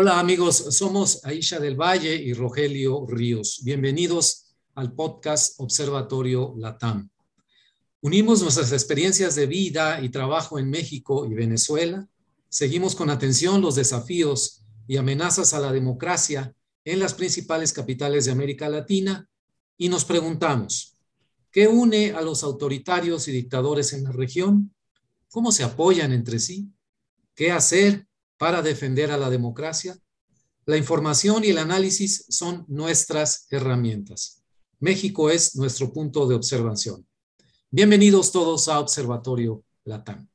Hola amigos, somos Aisha del Valle y Rogelio Ríos. Bienvenidos al podcast Observatorio Latam. Unimos nuestras experiencias de vida y trabajo en México y Venezuela. Seguimos con atención los desafíos y amenazas a la democracia en las principales capitales de América Latina y nos preguntamos, ¿qué une a los autoritarios y dictadores en la región? ¿Cómo se apoyan entre sí? ¿Qué hacer para defender a la democracia? La información y el análisis son nuestras herramientas. México es nuestro punto de observación. Bienvenidos todos a Observatorio Latam.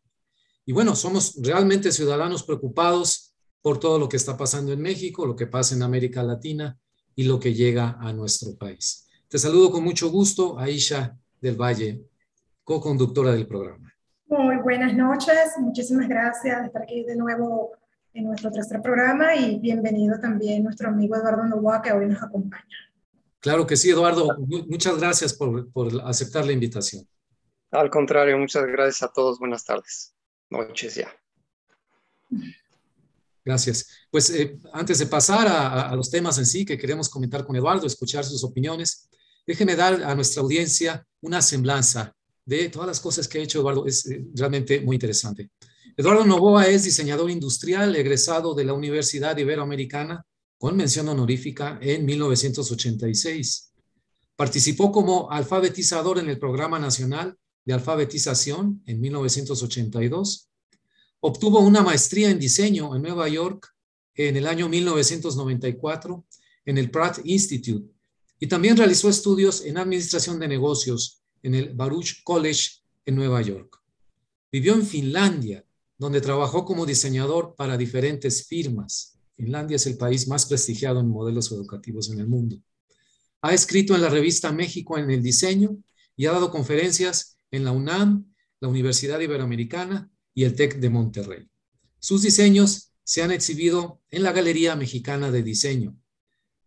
Y bueno, somos realmente ciudadanos preocupados por todo lo que está pasando en México, lo que pasa en América Latina y lo que llega a nuestro país. Te saludo con mucho gusto, Aisha del Valle, co-conductora del programa. Muy buenas noches, muchísimas gracias de estar aquí de nuevo en nuestro tercer programa y bienvenido también nuestro amigo Eduardo Novoa que hoy nos acompaña. Claro que sí, Eduardo. Muchas gracias por, por aceptar la invitación. Al contrario, muchas gracias a todos. Buenas tardes. Noches ya. Gracias. Pues eh, antes de pasar a, los temas en sí que queremos comentar con Eduardo, escuchar sus opiniones, déjeme dar a nuestra audiencia una semblanza de todas las cosas que ha hecho Eduardo. Es eh, realmente muy interesante. Eduardo Novoa es diseñador industrial, egresado de la Universidad Iberoamericana con mención honorífica en 1986. Participó como alfabetizador en el Programa Nacional de alfabetización en 1982. Obtuvo una maestría en diseño en Nueva York en el año 1994 en el Pratt Institute y también realizó estudios en administración de negocios en el Baruch College en Nueva York. Vivió en Finlandia, donde trabajó como diseñador para diferentes firmas. Finlandia es el país más prestigiado en modelos educativos en el mundo. Ha escrito en la revista México en el diseño y ha dado conferencias en la UNAM, la Universidad Iberoamericana y el TEC de Monterrey. Sus diseños se han exhibido en la Galería Mexicana de Diseño.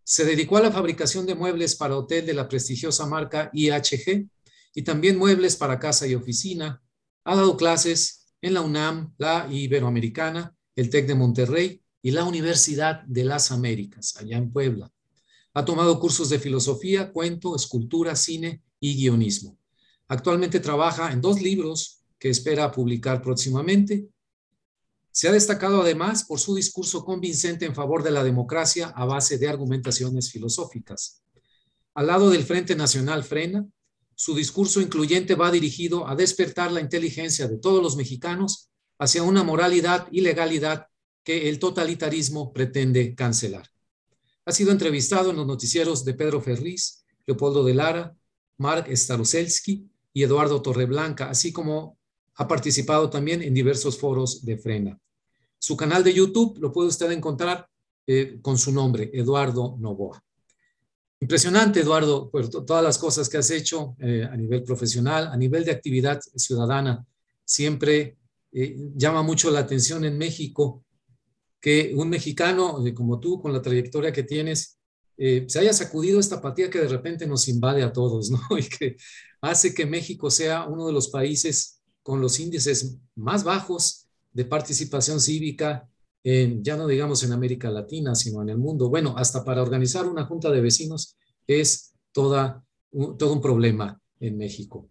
Se dedicó a la fabricación de muebles para hotel de la prestigiosa marca IHG y también muebles para casa y oficina. Ha dado clases en la UNAM, la Iberoamericana, el TEC de Monterrey y la Universidad de las Américas, allá en Puebla. Ha tomado cursos de filosofía, cuento, escultura, cine y guionismo. Actualmente trabaja en dos libros que espera publicar próximamente. Se ha destacado además por su discurso convincente en favor de la democracia a base de argumentaciones filosóficas. Al lado del Frente Nacional Frena, su discurso incluyente va dirigido a despertar la inteligencia de todos los mexicanos hacia una moralidad y legalidad que el totalitarismo pretende cancelar. Ha sido entrevistado en los noticieros de Pedro Ferriz, Leopoldo de Lara, Mark Staroselsky y Eduardo Torreblanca, así como ha participado también en diversos foros de Frena. Su canal de YouTube lo puede usted encontrar eh, con su nombre, Eduardo Novoa. Impresionante, Eduardo, por todas las cosas que has hecho eh, a nivel profesional, a nivel de actividad ciudadana. Siempre eh, llama mucho la atención en México que un mexicano como tú, con la trayectoria que tienes, se haya sacudido esta apatía que de repente nos invade a todos, ¿no? Y que hace que México sea uno de los países con los índices más bajos de participación cívica, ya no digamos en América Latina, sino en el mundo. Bueno, hasta para organizar una junta de vecinos es toda, todo un problema en México.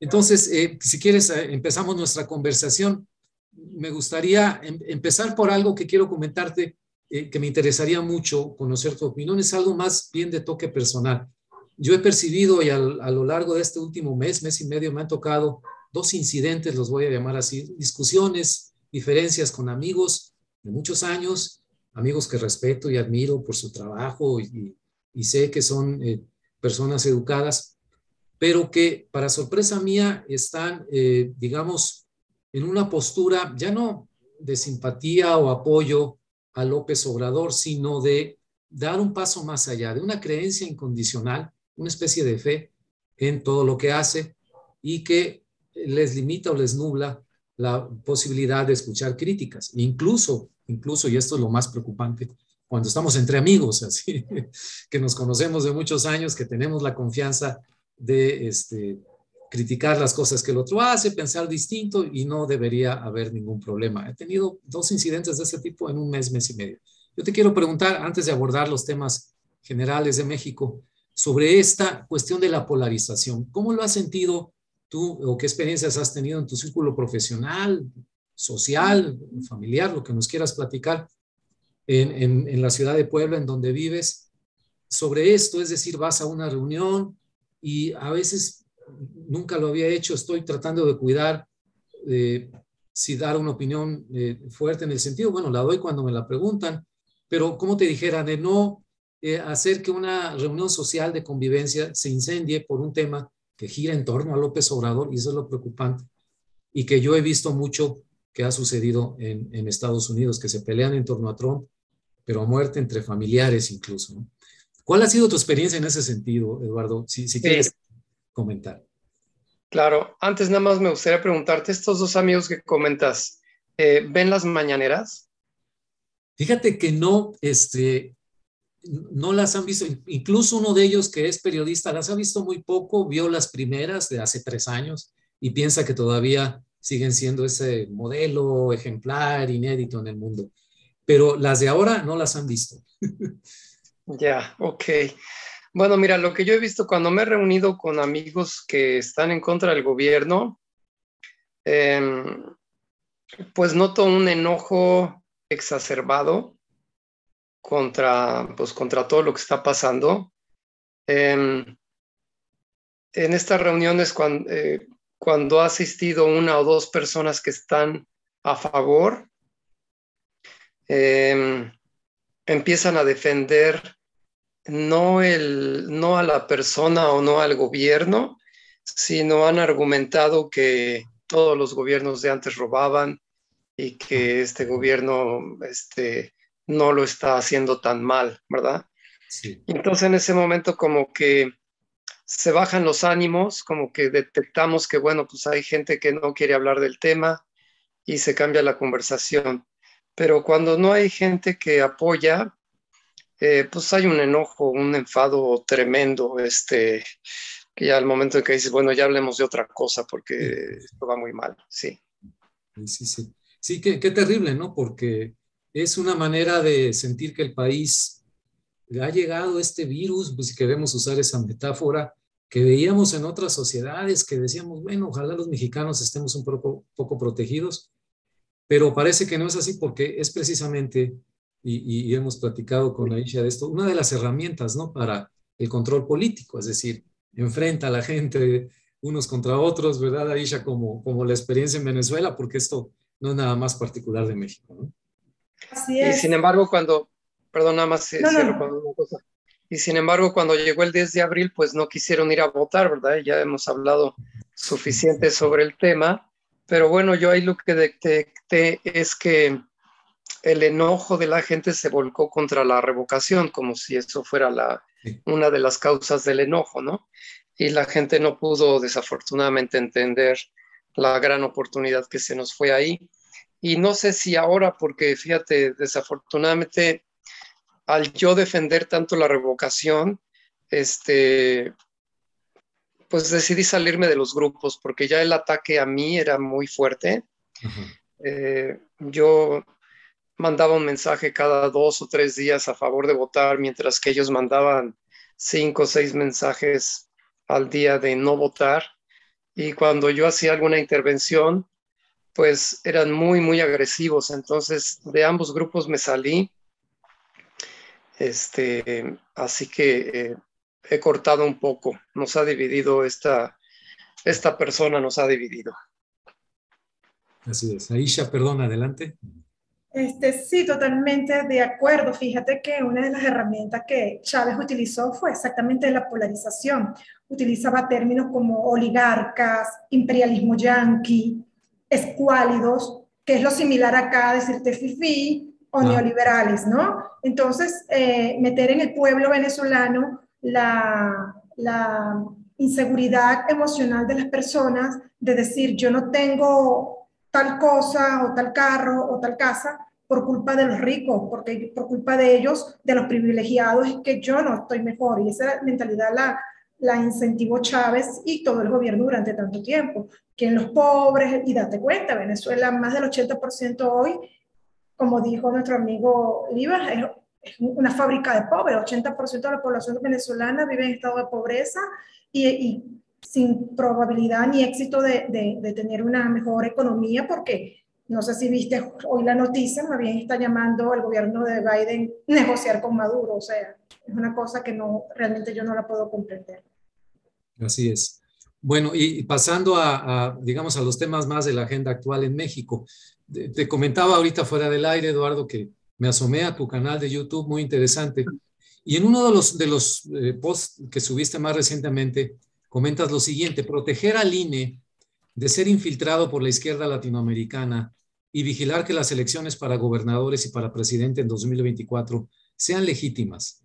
Entonces, eh, si quieres, eh, empezamos nuestra conversación. Me gustaría em, empezar por algo que quiero comentarte, eh, que me interesaría mucho conocer tu opinión. Es algo más bien de toque personal yo he percibido y a lo largo de este último mes, mes y medio, me han tocado dos incidentes, los voy a llamar así, discusiones, diferencias con amigos de muchos años, amigos que respeto y admiro por su trabajo y, sé que son eh, personas educadas, pero que para sorpresa mía están, eh, digamos, en una postura ya no de simpatía o apoyo a López Obrador, sino de dar un paso más allá, de una creencia incondicional una especie de fe en todo lo que hace y que les limita o les nubla la posibilidad de escuchar críticas. Incluso, incluso, y esto es lo más preocupante, cuando estamos entre amigos, así, que nos conocemos de muchos años, que tenemos la confianza de este, criticar las cosas que el otro hace, pensar distinto y no debería haber ningún problema. He tenido dos incidentes de ese tipo en un mes, mes y medio. Yo te quiero preguntar, antes de abordar los temas generales de México, sobre esta cuestión de la polarización. ¿Cómo lo has sentido tú o qué experiencias has tenido en tu círculo profesional, social, familiar, lo que nos quieras platicar en, en la ciudad de Puebla, en donde vives, sobre esto? Es decir, vas a una reunión y a veces nunca lo había hecho, estoy tratando de cuidar eh, si dar una opinión eh, fuerte en el sentido, bueno, la doy cuando me la preguntan, pero como te dijera, de no eh, hacer que una reunión social de convivencia se incendie por un tema que gira en torno a López Obrador, y eso es lo preocupante, y que yo he visto mucho que ha sucedido en, en Estados Unidos, que se pelean en torno a Trump, pero a muerte entre familiares incluso. ¿Cuál ha sido tu experiencia en ese sentido, Eduardo? Si, si quieres comentar. Claro, antes nada más me gustaría preguntarte, estos dos amigos que comentas, eh, ¿ven las mañaneras? Fíjate que no, este, no las han visto, incluso uno de ellos que es periodista las ha visto muy poco, vio las primeras de hace tres años y piensa que todavía siguen siendo ese modelo ejemplar, inédito en el mundo. Pero las de ahora no las han visto. Ya, ok. Bueno, mira, lo que yo he visto cuando me he reunido con amigos que están en contra del gobierno, em, pues noto un enojo exacerbado contra, pues, contra todo lo que está pasando. Em, en estas reuniones, cuando, eh, cuando ha asistido una o dos personas que están a favor, em, empiezan a defender no, el, no a la persona o no al gobierno, sino han argumentado que todos los gobiernos de antes robaban y que este gobierno este, no lo está haciendo tan mal, ¿verdad? Entonces en ese momento como que se bajan los ánimos, como que detectamos que, bueno, pues hay gente que no quiere hablar del tema y se cambia la conversación. Pero cuando no hay gente que apoya, eh, pues hay un enojo, un enfado tremendo, este, que ya al momento en que dices, bueno, ya hablemos de otra cosa porque esto va muy mal, sí. Sí, sí. Sí, qué, qué terrible, ¿no? Porque es una manera de sentir que el país ha llegado este virus, pues si queremos usar esa metáfora, que veíamos en otras sociedades, que decíamos, bueno, ojalá los mexicanos estemos un poco, poco protegidos, pero parece que no es así porque es precisamente y, hemos platicado con Aisha de esto, una de las herramientas ¿no? para el control político, es decir, enfrenta a la gente unos contra otros, ¿verdad, Aisha? Como, como la experiencia en Venezuela, porque esto no es nada más particular de México, ¿no? Así es. Y sin embargo, cuando, perdón, nada más una cosa. Y sin embargo, cuando llegó el 10 de abril, pues no quisieron ir a votar, ¿verdad? Ya hemos hablado suficiente sobre el tema, pero bueno, yo ahí lo que detecté es que el enojo de la gente se volcó contra la revocación, como si eso fuera la, una de las causas del enojo, ¿no? Y la gente no pudo desafortunadamente entender la gran oportunidad que se nos fue ahí. Y no sé si ahora, porque fíjate, desafortunadamente, al yo defender tanto la revocación, este, pues decidí salirme de los grupos, porque ya el ataque a mí era muy fuerte. Eh, yo mandaba un mensaje cada dos o tres días a favor de votar, mientras que ellos mandaban cinco o seis mensajes al día de no votar. Y cuando yo hacía alguna intervención, pues eran muy, muy agresivos. Entonces, de ambos grupos me salí. Este, así que eh, he cortado un poco. Nos ha dividido esta, esta persona, nos ha dividido. Así es. Aisha, perdón, adelante. Este, sí, totalmente de acuerdo. Fíjate que una de las herramientas que Chávez utilizó fue exactamente la polarización. Utilizaba términos como oligarcas, imperialismo yanqui, escuálidos, que es lo similar acá a decirte fifi o neoliberales, ¿no? Entonces, eh, meter en el pueblo venezolano la, inseguridad emocional de las personas, de decir, yo no tengo tal cosa o tal carro o tal casa por culpa de los ricos, porque por culpa de ellos, de los privilegiados, es que yo no estoy mejor. Y esa mentalidad la, la incentivó Chávez y todo el gobierno durante tanto tiempo. Que en los pobres, y date cuenta, Venezuela, más del 80% hoy como dijo nuestro amigo Livas, es, una fábrica de pobres. 80% de la población venezolana vive en estado de pobreza y, y sin probabilidad ni éxito de, de, de, tener una mejor economía porque no sé si viste hoy la noticia, más bien está llamando al gobierno de Biden negociar con Maduro, o sea, es una cosa que no, realmente yo no la puedo comprender. Así es. Bueno, y pasando a, digamos, a los temas más de la agenda actual en México. Te, comentaba ahorita fuera del aire, Eduardo, que me asomé a tu canal de YouTube, muy interesante. Y en uno de los, de los eh, posts que subiste más recientemente, comentas lo siguiente, proteger al INE de ser infiltrado por la izquierda latinoamericana y vigilar que las elecciones para gobernadores y para presidente en 2024 sean legítimas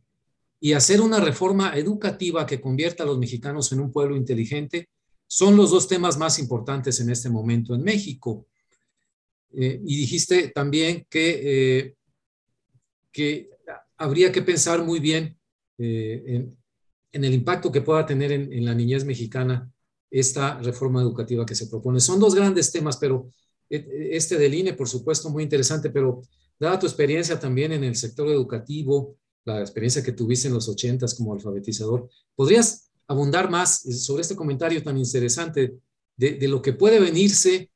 y hacer una reforma educativa que convierta a los mexicanos en un pueblo inteligente son los dos temas más importantes en este momento en México. Eh, y dijiste también que, eh, que habría que pensar muy bien eh, en, el impacto que pueda tener en, la niñez mexicana esta reforma educativa que se propone. Son dos grandes temas, pero este del INE, por supuesto, muy interesante, pero dada tu experiencia también en el sector educativo, la experiencia que tuviste en los ochentas como alfabetizador, ¿podrías abundar más sobre este comentario tan interesante de, lo que puede venirse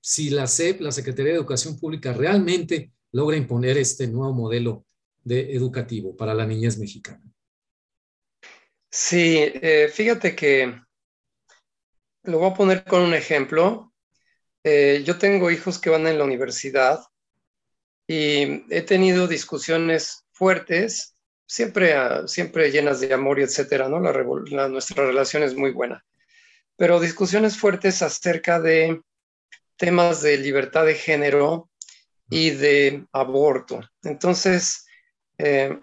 si la SEP, la Secretaría de Educación Pública, realmente logra imponer este nuevo modelo de educativo para la niñez mexicana? Sí, eh, fíjate que lo voy a poner con un ejemplo. Eh, yo tengo hijos que van en la universidad y he tenido discusiones fuertes, siempre, ah, siempre llenas de amor y etcétera, ¿no? Nuestra relación es muy buena, pero discusiones fuertes acerca de temas de libertad de género y de aborto. Entonces, eh,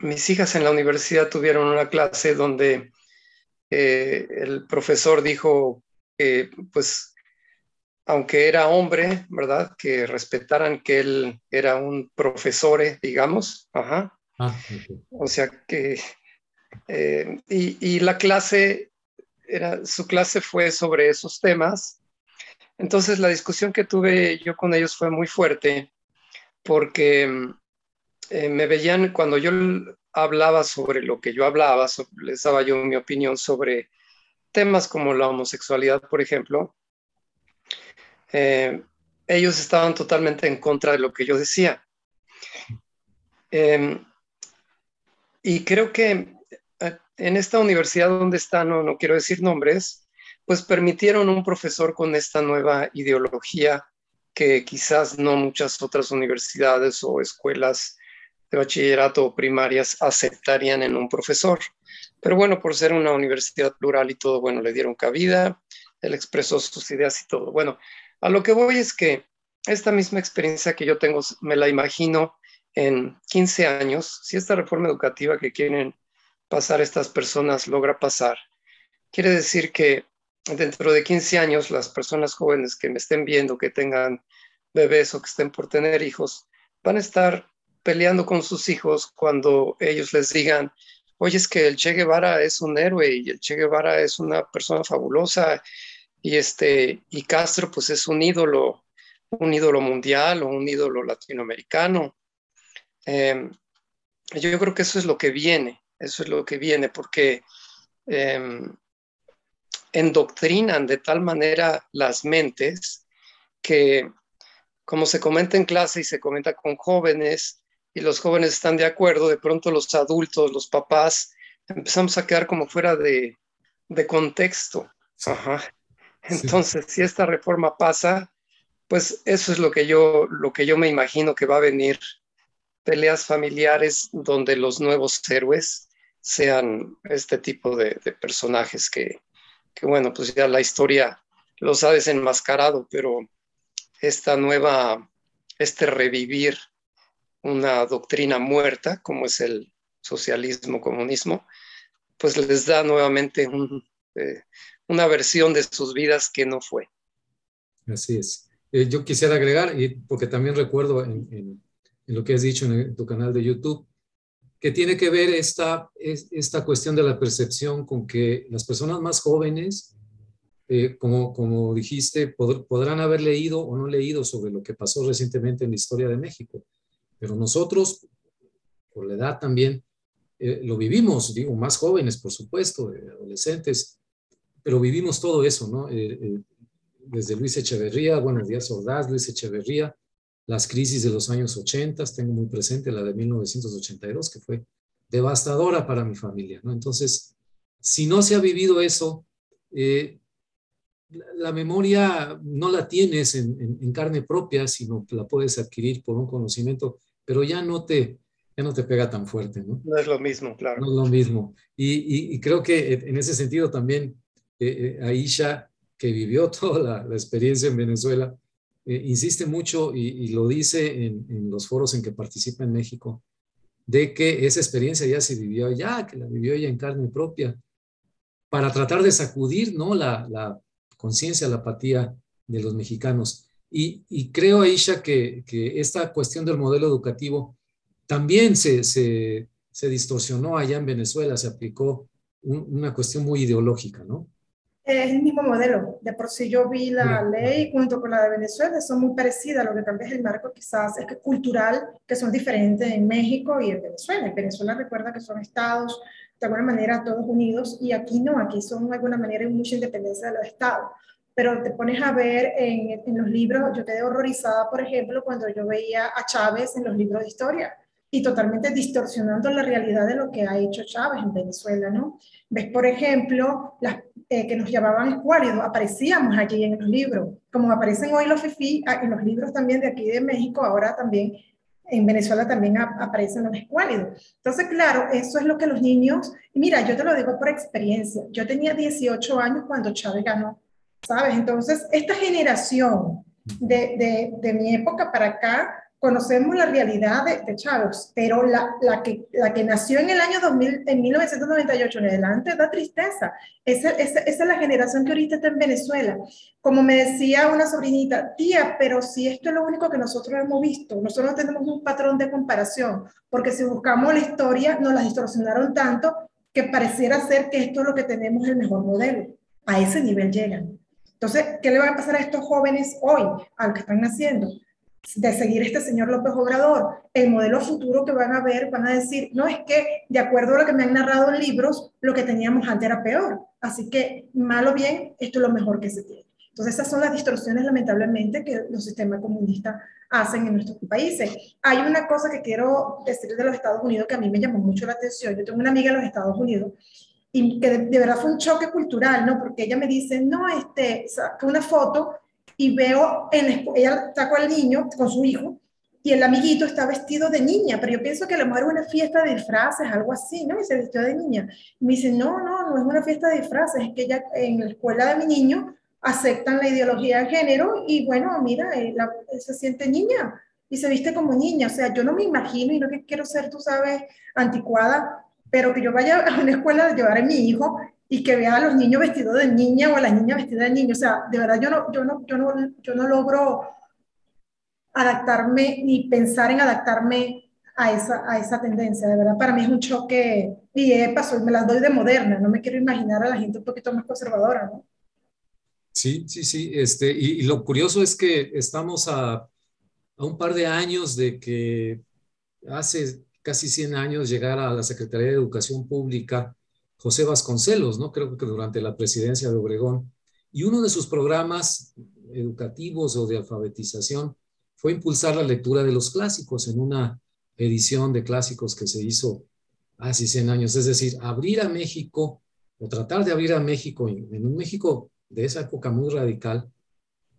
mis hijas en la universidad tuvieron una clase donde eh, el profesor dijo que, pues, aunque era hombre, ¿verdad? Que respetaran que él era un profesor, digamos. Ajá. Ah, o sea que, eh, y, la clase, era, su clase fue sobre esos temas. Entonces la discusión que tuve yo con ellos fue muy fuerte porque eh, me veían cuando yo hablaba sobre lo que yo hablaba, les daba yo mi opinión sobre temas como la homosexualidad, por ejemplo, eh, ellos estaban totalmente en contra de lo que yo decía. Em, y creo que eh, en esta universidad donde están, no, no quiero decir nombres, pues permitieron un profesor con esta nueva ideología que quizás no muchas otras universidades o escuelas de bachillerato o primarias aceptarían en un profesor. Pero bueno, por ser una universidad plural y todo, bueno, le dieron cabida, él expresó sus ideas y todo. Bueno, a lo que voy es que esta misma experiencia que yo tengo, me la imagino en 15 años, si esta reforma educativa que quieren pasar estas personas logra pasar, quiere decir que dentro de 15 años las personas jóvenes que me estén viendo, que tengan bebés o que estén por tener hijos, van a estar peleando con sus hijos cuando ellos les digan, oye, es que el Che Guevara es un héroe y el Che Guevara es una persona fabulosa y, este, y Castro pues es un ídolo, un ídolo mundial o un ídolo latinoamericano. Em, yo creo que eso es lo que viene, eso es lo que viene, porque em, endoctrinan de tal manera las mentes que, como se comenta en clase y se comenta con jóvenes, y los jóvenes están de acuerdo, de pronto los adultos, los papás, empezamos a quedar como fuera de, de contexto. Ajá. Entonces, si esta reforma pasa, pues eso es lo que yo, lo que yo me imagino que va a venir, peleas familiares donde los nuevos héroes sean este tipo de, personajes que, que, bueno, pues ya la historia los ha desenmascarado, pero esta nueva, este revivir una doctrina muerta, como es el socialismo, comunismo, pues les da nuevamente eh, una versión de sus vidas que no fue. Así es. Eh, yo quisiera agregar, y porque también recuerdo en, lo que has dicho en, tu canal de YouTube, que tiene que ver esta, esta cuestión de la percepción con que las personas más jóvenes eh, como, como dijiste, podrán haber leído o no leído sobre lo que pasó recientemente en la historia de México, pero nosotros, por la edad también, eh, lo vivimos, digo, más jóvenes, por supuesto, adolescentes, pero vivimos todo eso, ¿no? desde Luis Echeverría, Buenos Días Ordaz, Luis Echeverría, las crisis de los años 80, tengo muy presente la de 1982, que fue devastadora para mi familia, ¿no? Entonces, si no se ha vivido eso, eh, la memoria no la tienes en, carne propia, sino la puedes adquirir por un conocimiento, pero ya no te, ya no te pega tan fuerte, ¿no? No es lo mismo, claro. No es lo mismo. Y, creo que en ese sentido también eh, eh, Aisha, que vivió toda la, experiencia en Venezuela, eh, insiste mucho y, lo dice en, los foros en que participa en México, de que esa experiencia ya se vivió ya, que la vivió ella en carne propia, para tratar de sacudir ¿no? la, la conciencia, la apatía de los mexicanos. Y, creo, Aisha, que, que, esta cuestión del modelo educativo también se, se, se distorsionó allá en Venezuela, se aplicó una cuestión muy ideológica, ¿no? Es el mismo modelo. De por sí yo vi la ley junto con la de Venezuela, son muy parecidas. Lo que cambia es el marco quizás es que cultural, que son diferentes en México y en Venezuela. En Venezuela recuerda que son estados de alguna manera todos unidos y aquí no, aquí son de alguna manera mucha independencia de los estados. Pero te pones a ver en, en los libros, yo quedé horrorizada, por ejemplo, cuando yo veía a Chávez en los libros de historia y totalmente distorsionando la realidad de lo que ha hecho Chávez en Venezuela, ¿no? Ves, por ejemplo, las eh, que nos llamaban escuálidos, aparecíamos aquí en los libros, como aparecen hoy los FIFI, ah, en los libros también de aquí de México, ahora también en Venezuela también aparecen los escuálidos. Entonces, claro, eso es lo que los niños, mira, yo te lo digo por experiencia, yo tenía 18 años cuando Chávez ganó, ¿sabes? Entonces, esta generación de, de, de mi época para acá, conocemos la realidad de, Chávez, pero la, la, que, la que nació en el año 2000, en 1998 en adelante da tristeza. Esa, esa, esa, es la generación que ahorita está en Venezuela. Como me decía una sobrinita, tía, pero si esto es lo único que nosotros hemos visto, nosotros no tenemos un patrón de comparación, porque si buscamos la historia, nos la distorsionaron tanto que pareciera ser que esto es lo que tenemos el mejor modelo. A ese nivel llegan. Entonces, ¿qué le va a pasar a estos jóvenes hoy, a los que están naciendo? De seguir este señor López Obrador, el modelo futuro que van a ver, van a decir, no es que de acuerdo a lo que me han narrado en libros, lo que teníamos antes era peor. Así que, mal o bien, esto es lo mejor que se tiene. Entonces, esas son las distorsiones, lamentablemente, que los sistemas comunistas hacen en nuestros países. Hay una cosa que quiero decir de los Estados Unidos que a mí me llamó mucho la atención. Yo tengo una amiga en los Estados Unidos y que de, verdad fue un choque cultural, ¿no? Porque ella me dice, no, este, saca una foto y veo, en, ella sacó al niño con su hijo y el amiguito está vestido de niña, pero yo pienso que a lo mejor una fiesta de disfraces, algo así, ¿no? Y se vistió de niña. Me dice, no, no, no es una fiesta de disfraces, es que ya en la escuela de mi niño aceptan la ideología de género y bueno, mira, él, se siente niña y se viste como niña. O sea, yo no me imagino y no que quiero ser, tú sabes, anticuada, pero que yo vaya a una escuela a llevar a mi hijo y que vea a los niños vestidos de niña o a la niña vestida de niño. O sea, de verdad yo no, yo no, yo no, yo no logro adaptarme ni pensar en adaptarme a esa, a esa tendencia. De verdad, para mí es un choque y he pasó, me las doy de moderna. No me quiero imaginar a la gente un poquito más conservadora, ¿no? Sí, sí, sí. Este, y, lo curioso es que estamos a, a, un par de años de que hace casi 100 años llegara a la Secretaría de Educación Pública José Vasconcelos, ¿no? Creo que durante la presidencia de Obregón. Y uno de sus programas educativos o de alfabetización fue impulsar la lectura de los clásicos en una edición de clásicos que se hizo hace 100 años. Es decir, abrir a México o tratar de abrir a México, en un México de esa época muy radical,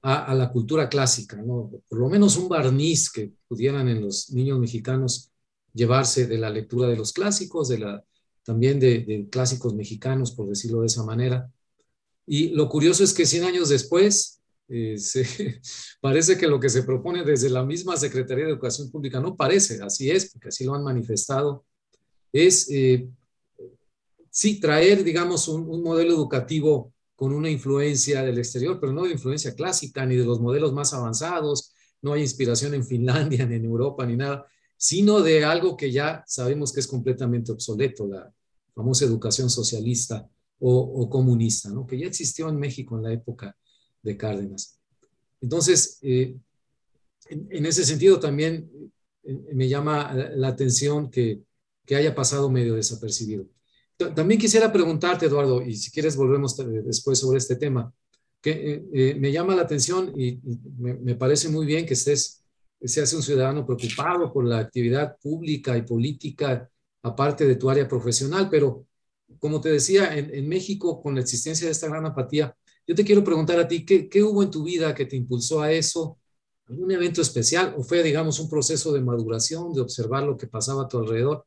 a, a, la cultura clásica, ¿no? Por lo menos un barniz que pudieran en los niños mexicanos llevarse de la lectura de los clásicos, de la también de, clásicos mexicanos, por decirlo de esa manera. Y lo curioso es que 100 años después, eh, parece que lo que se propone desde la misma Secretaría de Educación Pública, no parece, así es, porque así lo han manifestado, es eh, sí traer, digamos, un, un, modelo educativo con una influencia del exterior, pero no de influencia clásica ni de los modelos más avanzados, no hay inspiración en Finlandia, ni en Europa, ni nada, sino de algo que ya sabemos que es completamente obsoleto, la, famosa educación socialista o, comunista, ¿no? que ya existió en México en la época de Cárdenas. Entonces, eh, en, ese sentido también eh, me llama la atención que, haya pasado medio desapercibido. También quisiera preguntarte, Eduardo, y si quieres volvemos después sobre este tema, que eh, me llama la atención y, me, me, parece muy bien que estés, seas un ciudadano preocupado por la actividad pública y política aparte de tu área profesional, pero como te decía, en, México, con la existencia de esta gran apatía, yo te quiero preguntar a ti, ¿qué, ¿qué, hubo en tu vida que te impulsó a eso? ¿Algún evento especial? ¿O fue, digamos, un proceso de maduración, de observar lo que pasaba a tu alrededor?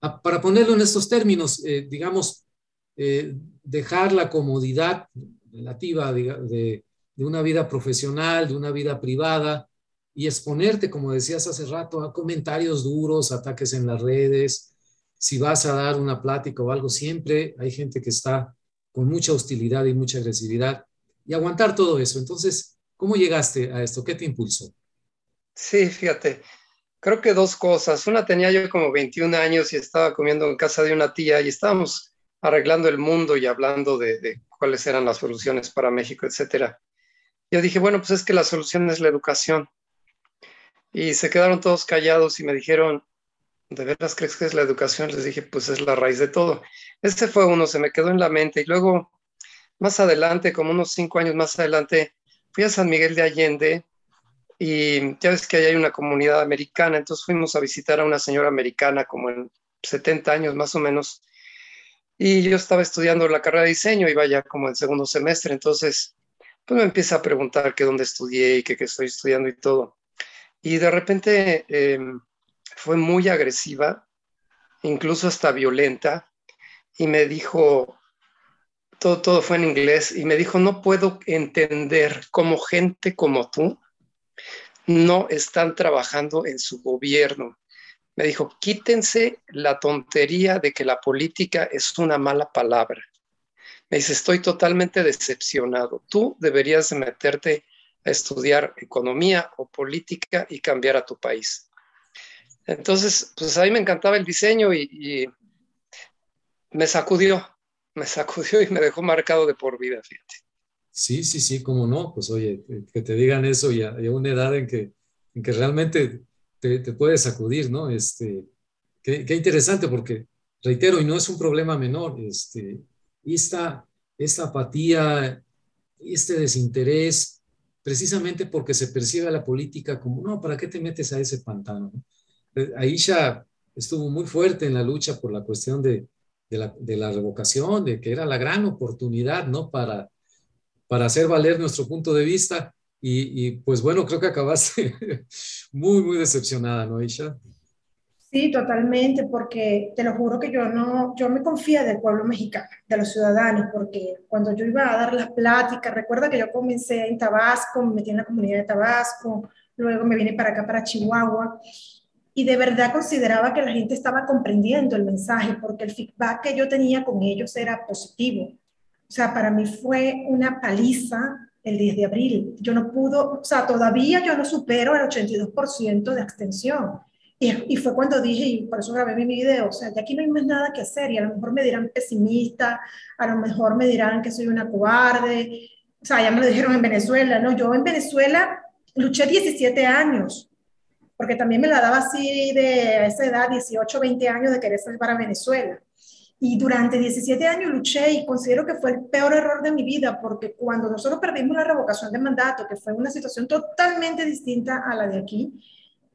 Ah, para ponerlo en estos términos, eh, digamos, eh, dejar la comodidad relativa de una vida profesional, de una vida privada, y exponerte, como decías hace rato, a comentarios duros, ataques en las redes, si vas a dar una plática o algo, siempre hay gente que está con mucha hostilidad y mucha agresividad y aguantar todo eso. Entonces, ¿cómo llegaste a esto? ¿Qué te impulsó? Sí, fíjate, creo que dos cosas. Una tenía yo como 21 años y estaba comiendo en casa de una tía y estábamos arreglando el mundo y hablando de, cuáles eran las soluciones para México, etcétera. Yo dije, bueno, pues es que la solución es la educación. Y se quedaron todos callados y me dijeron, ¿de veras crees que es la educación? Les dije, pues es la raíz de todo. Este fue uno, se me quedó en la mente. Y luego, más adelante, como unos cinco años más adelante, fui a San Miguel de Allende y ya ves que ahí hay una comunidad americana, entonces fuimos a visitar a una señora americana como en 70 años más o menos. Y yo estaba estudiando la carrera de diseño, iba ya como en segundo semestre, entonces pues me empieza a preguntar qué dónde estudié y qué, qué estoy estudiando y todo. Y de repente... Eh, fue muy agresiva, incluso hasta violenta, y me dijo, todo, todo fue en inglés, y me dijo, no puedo entender cómo gente como tú no están trabajando en su gobierno. Me dijo, quítense la tontería de que la política es una mala palabra. Me dice, estoy totalmente decepcionado. Tú deberías meterte a estudiar economía o política y cambiar a tu país. Entonces, pues a mí me encantaba el diseño y, me sacudió, me sacudió y me dejó marcado de por vida, fíjate. Sí, sí, sí, cómo no, pues oye, que te digan eso y a, una edad en que, en que realmente te, te puede sacudir, ¿no? Este, qué, qué, interesante porque, reitero, y no es un problema menor, este, esta, esta apatía, este desinterés, precisamente porque se percibe a la política como, no, ¿para qué te metes a ese pantano? ¿no? Aisha estuvo muy fuerte en la lucha por la cuestión de, la, revocación, de que era la gran oportunidad, ¿no? Para, para hacer valer nuestro punto de vista. Y, pues bueno, creo que acabaste muy, muy decepcionada, ¿no, Aisha? Sí, totalmente, porque te lo juro que yo no, yo me confía del pueblo mexicano, de los ciudadanos, porque cuando yo iba a dar las pláticas, recuerda que yo comencé en Tabasco, me metí en la comunidad de Tabasco, luego me vine para acá, para Chihuahua, y de verdad consideraba que la gente estaba comprendiendo el mensaje porque el feedback que yo tenía con ellos era positivo. O sea, para mí fue una paliza el 10 de abril. Yo no pudo, o sea, todavía yo no supero el 82% de abstención. Y, y, fue cuando dije, y por eso grabé mi video, o sea, ya aquí no hay más nada que hacer y a lo mejor me dirán pesimista, a lo mejor me dirán que soy una cobarde, o sea, ya me lo dijeron en Venezuela, ¿no? Yo en Venezuela luché 17 años porque también me la daba así de esa edad, 18, 20 años, de querer salir para Venezuela. Y durante 17 años luché y considero que fue el peor error de mi vida, porque cuando nosotros perdimos la revocación de mandato, que fue una situación totalmente distinta a la de aquí,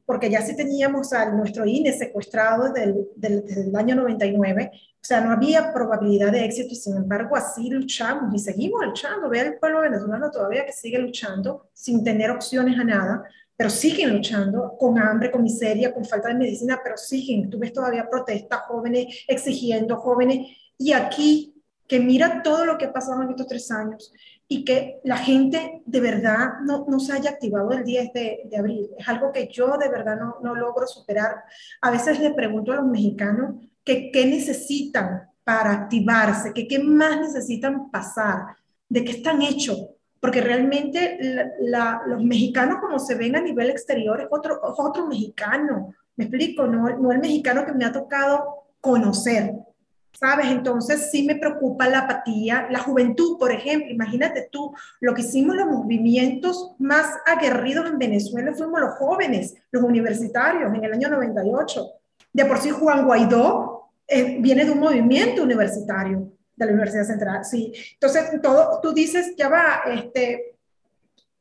porque ya sí teníamos a nuestro INE secuestrado desde el, desde el año 99, o sea, no había probabilidad de éxito sin embargo así luchamos y seguimos luchando. Ve el pueblo venezolano todavía que sigue luchando sin tener opciones a nada, pero siguen luchando con hambre, con miseria, con falta de medicina, pero siguen. Tú ves todavía protestas, jóvenes exigiendo, jóvenes. Y aquí, que mira todo lo que ha pasado en estos tres años y que la gente de verdad no, no se haya activado el 10 de, abril. Es algo que yo de verdad no, no logro superar. A veces le pregunto a los mexicanos que qué necesitan para activarse, que qué más necesitan pasar, de qué están hechos porque realmente los mexicanos como se ven a nivel exterior es otro, otro mexicano, me explico, no, no el mexicano que me ha tocado conocer, ¿sabes? Entonces sí me preocupa la apatía, la juventud, por ejemplo, imagínate tú, lo que hicimos los movimientos más aguerridos en Venezuela fuimos los jóvenes, los universitarios, en el año 98. De por sí Juan Guaidó eh, viene de un movimiento universitario de la Universidad Central, sí. Entonces, todo, tú dices, ya va, este,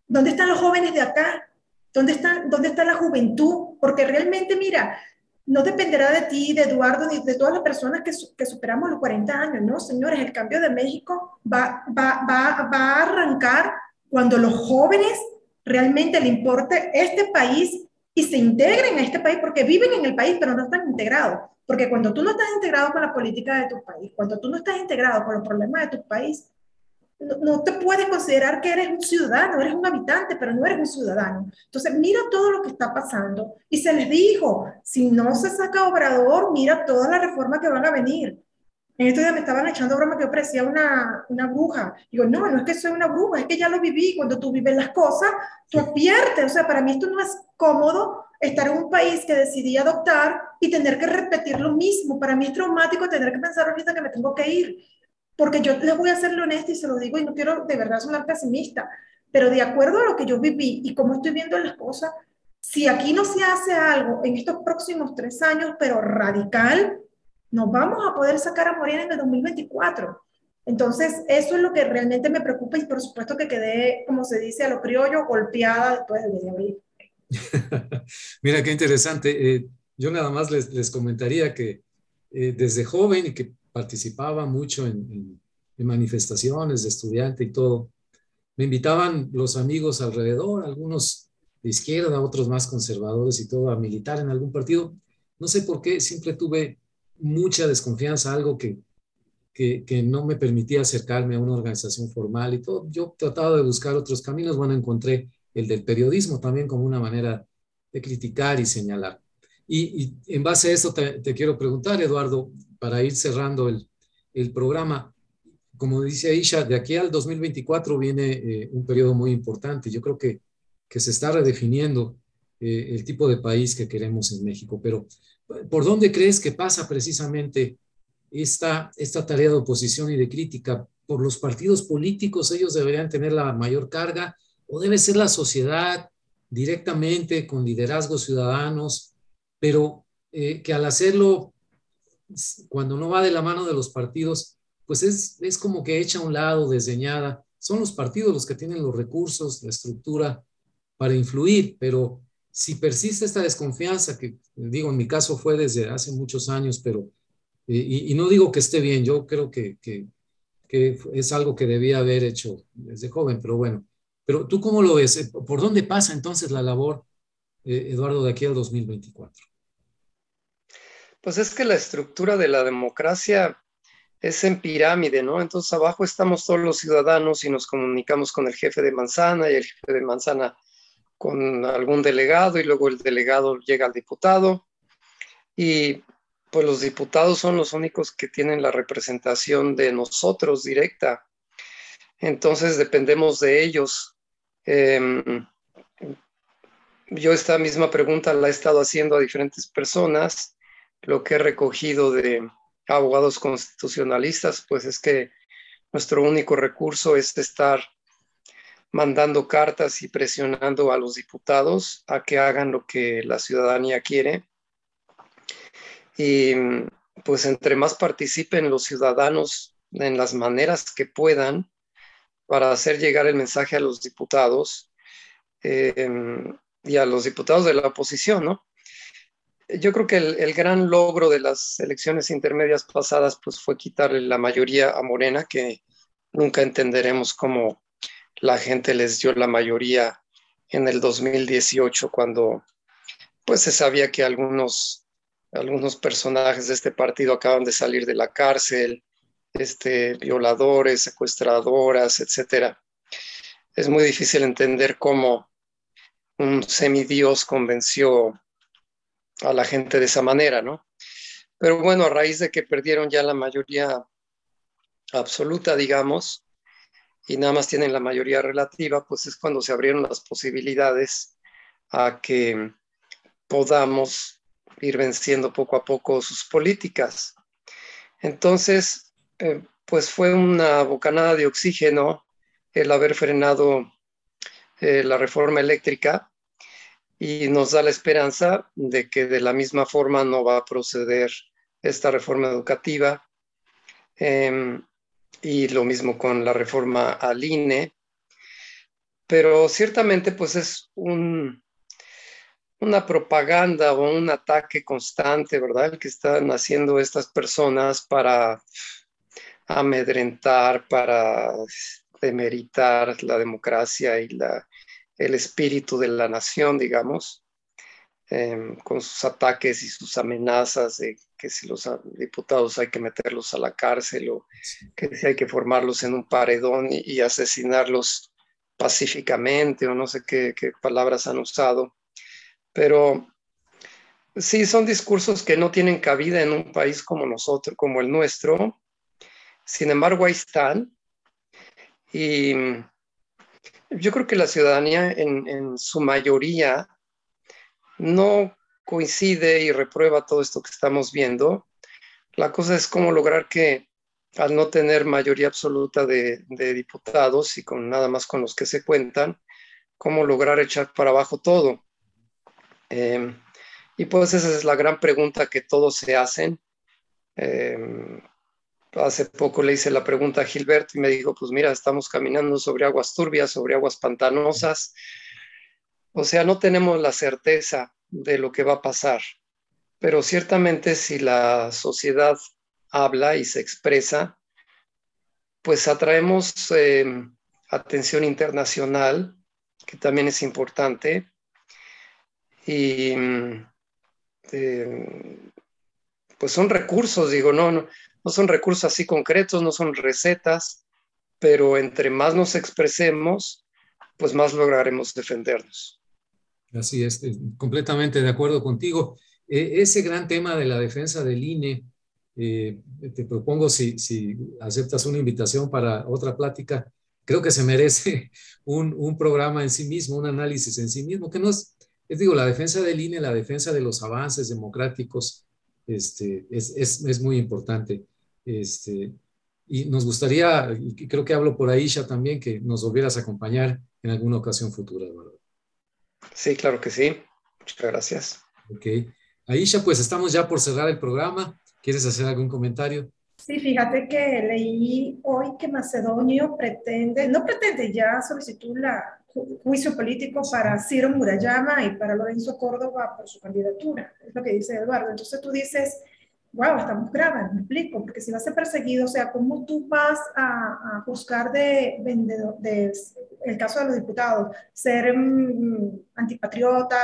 ¿dónde están los jóvenes de acá? ¿Dónde, están, ¿Dónde está la juventud? Porque realmente, mira, no dependerá de ti, de Eduardo, ni de todas las personas que, superamos los 40 años, ¿no? Señores, el cambio de México va, va a arrancar cuando los jóvenes realmente le importe este país y se integren a este país, porque viven en el país, pero no están integrados. Porque cuando tú no estás integrado con la política de tu país, cuando tú no estás integrado con los problemas de tu país, no, te puedes considerar que eres un ciudadano, eres un habitante, pero no eres un ciudadano. Entonces, mira todo lo que está pasando. Y se les dijo, si no se saca Obrador, mira toda la reforma que van a venir. En estos días me estaban echando broma que yo parecía una, una bruja. Digo, no, no es que soy una bruja, es que ya lo viví. Cuando tú vives las cosas, tú adviertes. O sea, para mí esto no es cómodo estar en un país que decidí adoptar y tener que repetir lo mismo. Para mí es traumático tener que pensar ahorita que me tengo que ir. Porque yo les voy a ser honesta y se lo digo y no quiero de verdad sonar pesimista, pero de acuerdo a lo que yo viví y cómo estoy viendo las cosas, si aquí no se hace algo en estos próximos tres años, pero radical, nos vamos a poder sacar a Morena en el 2024. Entonces, eso es lo que realmente me preocupa y por supuesto que quedé, como se dice a lo criollo, golpeada después del de abril. Mira qué interesante. Eh, yo nada más les, les comentaría que eh, desde joven y que participaba mucho en, manifestaciones de estudiante y todo. Me invitaban los amigos alrededor, algunos de izquierda, otros más conservadores y todo, a militar en algún partido. No sé por qué, siempre tuve mucha desconfianza, algo que, que, no me permitía acercarme a una organización formal y todo. Yo trataba de buscar otros caminos. Bueno, encontré el del periodismo también como una manera de criticar y señalar. Y, en base a esto te, te, quiero preguntar, Eduardo, para ir cerrando el, el programa. Como dice Aisha, de aquí al 2024 viene eh, un periodo muy importante. Yo creo que, que se está redefiniendo eh, el tipo de país que queremos en México. Pero, ¿por dónde crees que pasa precisamente esta, esta tarea de oposición y de crítica? ¿Por los partidos políticos ellos deberían tener la mayor carga o debe ser la sociedad directamente con liderazgos ciudadanos, pero eh, que al hacerlo cuando no va de la mano de los partidos, pues es, es como que echa a un lado, desdeñada. Son los partidos los que tienen los recursos, la estructura para influir, pero si persiste esta desconfianza, que digo, en mi caso fue desde hace muchos años, pero, y, no digo que esté bien, yo creo que, que, que, es algo que debía haber hecho desde joven, pero bueno, pero tú cómo lo ves? ¿Por dónde pasa entonces la labor, eh, Eduardo, de aquí al 2024? Pues es que la estructura de la democracia es en pirámide, ¿no? Entonces abajo estamos todos los ciudadanos y nos comunicamos con el jefe de manzana y el jefe de manzana con algún delegado y luego el delegado llega al diputado y pues los diputados son los únicos que tienen la representación de nosotros directa. Entonces dependemos de ellos. Em, yo esta misma pregunta la he estado haciendo a diferentes personas lo que he recogido de abogados constitucionalistas, pues es que nuestro único recurso es estar mandando cartas y presionando a los diputados a que hagan lo que la ciudadanía quiere. Y pues entre más participen los ciudadanos en las maneras que puedan para hacer llegar el mensaje a los diputados eh, y a los diputados de la oposición, ¿no? Yo creo que el, gran logro de las elecciones intermedias pasadas pues fue quitarle la mayoría a Morena, que nunca entenderemos cómo la gente les dio la mayoría en el 2018 cuando pues se sabía que algunos, algunos personajes de este partido acaban de salir de la cárcel, este, violadores, secuestradoras, etcétera. Es muy difícil entender cómo un semidios convenció a la gente de esa manera, ¿no? Pero bueno, a raíz de que perdieron ya la mayoría absoluta, digamos, y nada más tienen la mayoría relativa, pues es cuando se abrieron las posibilidades a que podamos ir venciendo poco a poco sus políticas. Entonces, eh, pues fue una bocanada de oxígeno el haber frenado eh, la reforma eléctrica y nos da la esperanza de que de la misma forma no va a proceder esta reforma educativa. Em, y lo mismo con la reforma al INE. Pero ciertamente pues es un, una propaganda o un ataque constante, ¿verdad? El que están haciendo estas personas para amedrentar, para demeritar la democracia y la, el espíritu de la nación, digamos, em, con sus ataques y sus amenazas de que si los diputados hay que meterlos a la cárcel o que si hay que formarlos en un paredón y, asesinarlos pacíficamente o no sé qué, qué palabras han usado. Pero sí, son discursos que no tienen cabida en un país como nosotros, como el nuestro. Sin embargo, ahí están. Y yo creo que la ciudadanía en, su mayoría no coincide y reprueba todo esto que estamos viendo. La cosa es cómo lograr que al no tener mayoría absoluta de, diputados y con nada más con los que se cuentan, cómo lograr echar para abajo todo. Em, y pues esa es la gran pregunta que todos se hacen. Em, hace poco le hice la pregunta a Gilberto y me dijo, pues mira, estamos caminando sobre aguas turbias, sobre aguas pantanosas. O sea, no tenemos la certeza de lo que va a pasar, pero ciertamente si la sociedad habla y se expresa, pues atraemos em, atención internacional, que también es importante, y em, pues son recursos, digo, no, no son recursos así concretos, no son recetas, pero entre más nos expresemos, pues más lograremos defendernos. Así es, completamente de acuerdo contigo. E, ese gran tema de la defensa del INE, eh, te propongo si, si, aceptas una invitación para otra plática, creo que se merece un, un, programa en sí mismo, un análisis en sí mismo, que no es, digo, la defensa del INE, la defensa de los avances democráticos, este, es, es, es muy importante. Este, y nos gustaría, y creo que hablo por Aisha también, que nos volvieras a acompañar en alguna ocasión futura, Eduardo. Sí, claro que sí. Muchas gracias. Ok. Aisha, pues estamos ya por cerrar el programa. ¿Quieres hacer algún comentario? Sí, fíjate que leí hoy que Macedonio pretende, no pretende, ya solicitó la juicio político para Ciro Murayama y para Lorenzo Córdoba por su candidatura. Es lo que dice Eduardo. Entonces tú dices, wow, estamos graves, me explico, porque si vas a ser perseguido, o sea, ¿cómo tú vas a, a juzgar de vendedor, de, el caso de los diputados, ser mm, antipatriota,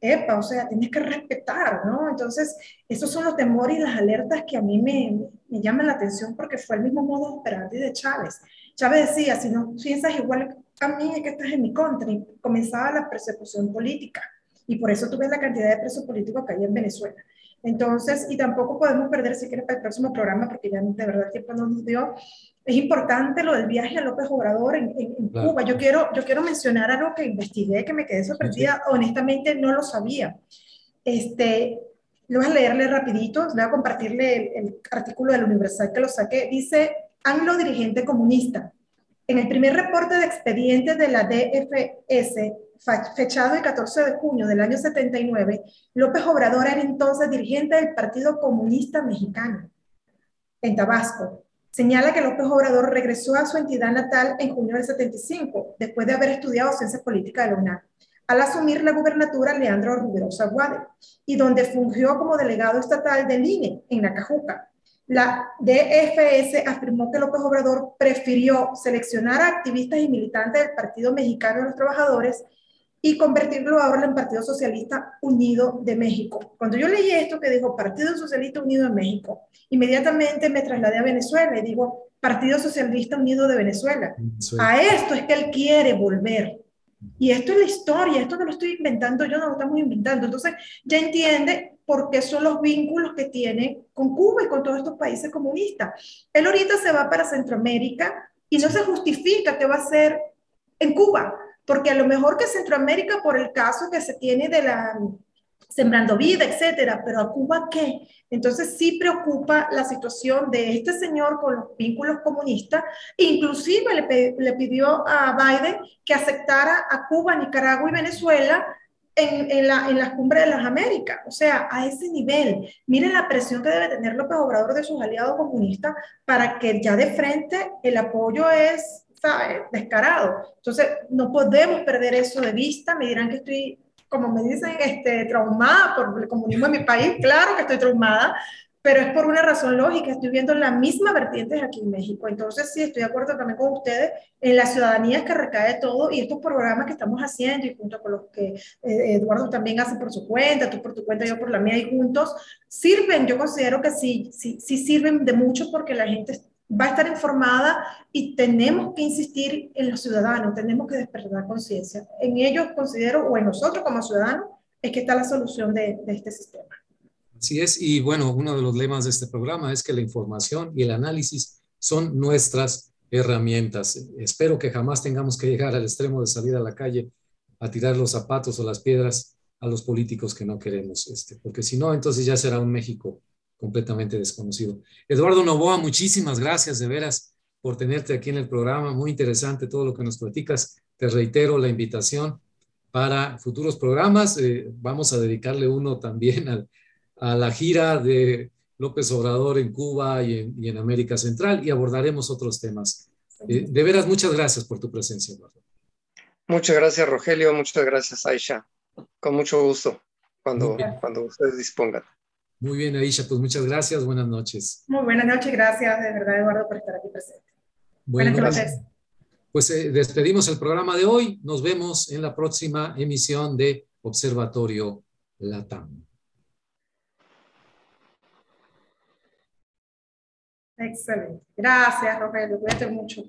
epa, o sea, tienes que respetar, ¿no? Entonces, esos son los temores y las alertas que a mí me, me llaman la atención porque fue el mismo modo operandi de Chávez. Chávez decía, si no piensas igual a mí, es que estás en mi contra, y comenzaba la persecución política. Y por eso tuve la cantidad de presos políticos que hay en Venezuela. Entonces, y tampoco podemos perder, si quieres, para el próximo programa, porque ya de verdad el tiempo no nos dio, es importante lo del viaje a López Obrador en, Cuba. Yo quiero, yo quiero mencionar algo que investigué, que me quedé sorprendida, honestamente no lo sabía. Este, le voy a leerle rapidito, voy a compartirle el, artículo del Universal que lo saqué. Dice, anglo dirigente comunista. En el primer reporte de expedientes de la DFS, fechado el 14 de junio del año 79, López Obrador era entonces dirigente del Partido Comunista Mexicano en Tabasco. Señala que López Obrador regresó a su entidad natal en junio del 75, después de haber estudiado ciencias políticas de la UNAM, al asumir la gubernatura Leandro Rubirosa Guade, y donde fungió como delegado estatal del INE en Nacajuca. La DFS afirmó que López Obrador prefirió seleccionar a activistas y militantes del Partido Mexicano de los Trabajadores y convertirlo ahora en Partido Socialista Unido de México. Cuando yo leí esto que dijo Partido Socialista Unido de México, inmediatamente me trasladé a Venezuela y digo Partido Socialista Unido de Venezuela. A esto es que él quiere volver. Y esto es la historia, esto no lo estoy inventando yo, no lo estamos inventando. Entonces ya entiende por qué son los vínculos que tiene con Cuba y con todos estos países comunistas. Él ahorita se va para Centroamérica y no se justifica que va a ser en Cuba porque a lo mejor que Centroamérica, por el caso que se tiene de la, sembrando vida, etcétera, pero a Cuba qué? Entonces sí preocupa la situación de este señor con los vínculos comunistas, inclusive le, le pidió a Biden que aceptara a Cuba, Nicaragua y Venezuela en, en, la, en, las cumbres de las Américas. O sea, a ese nivel. Miren la presión que debe tener López Obrador de sus aliados comunistas para que ya de frente el apoyo es, ¿sabes?, descarado. Entonces, no podemos perder eso de vista. Me dirán que estoy como me dicen, este, traumada por el comunismo en mi país. Claro que estoy traumada, pero es por una razón lógica. Estoy viendo la misma vertientes aquí en México. Entonces, sí, estoy de acuerdo también con ustedes en la ciudadanía que recae todo y estos programas que estamos haciendo y junto con los que eh, Eduardo también hace por su cuenta, tú por tu cuenta, yo por la mía y juntos, sirven. Yo considero que sí, sí, sí sirven de mucho porque la gente va a estar informada y tenemos que insistir en los ciudadanos, tenemos que despertar conciencia. En ellos considero, o en nosotros como ciudadanos, es que está la solución de, este sistema. Así es, y bueno, uno de los lemas de este programa es que la información y el análisis son nuestras herramientas. Espero que jamás tengamos que llegar al extremo de salir a la calle a tirar los zapatos o las piedras a los políticos que no queremos, este, porque si no, entonces ya será un México completamente desconocido. Eduardo Novoa, muchísimas gracias de veras por tenerte aquí en el programa. Muy interesante todo lo que nos platicas. Te reitero la invitación para futuros programas. Eh, vamos a dedicarle uno también a, la gira de López Obrador en Cuba y en, América Central y abordaremos otros temas. Eh, de veras, muchas gracias por tu presencia, Eduardo. Muchas gracias, Rogelio. Muchas gracias, Aisha. Con mucho gusto, cuando, cuando ustedes dispongan. Muy bien, Aisha, pues muchas gracias, buenas noches. Muy buenas noches, gracias de verdad, Eduardo, por estar aquí presente. buenas noches. Pues eh, despedimos el programa de hoy, nos vemos en la próxima emisión de Observatorio Latam. Excelente. Gracias, Rogelio. Cuídate mucho.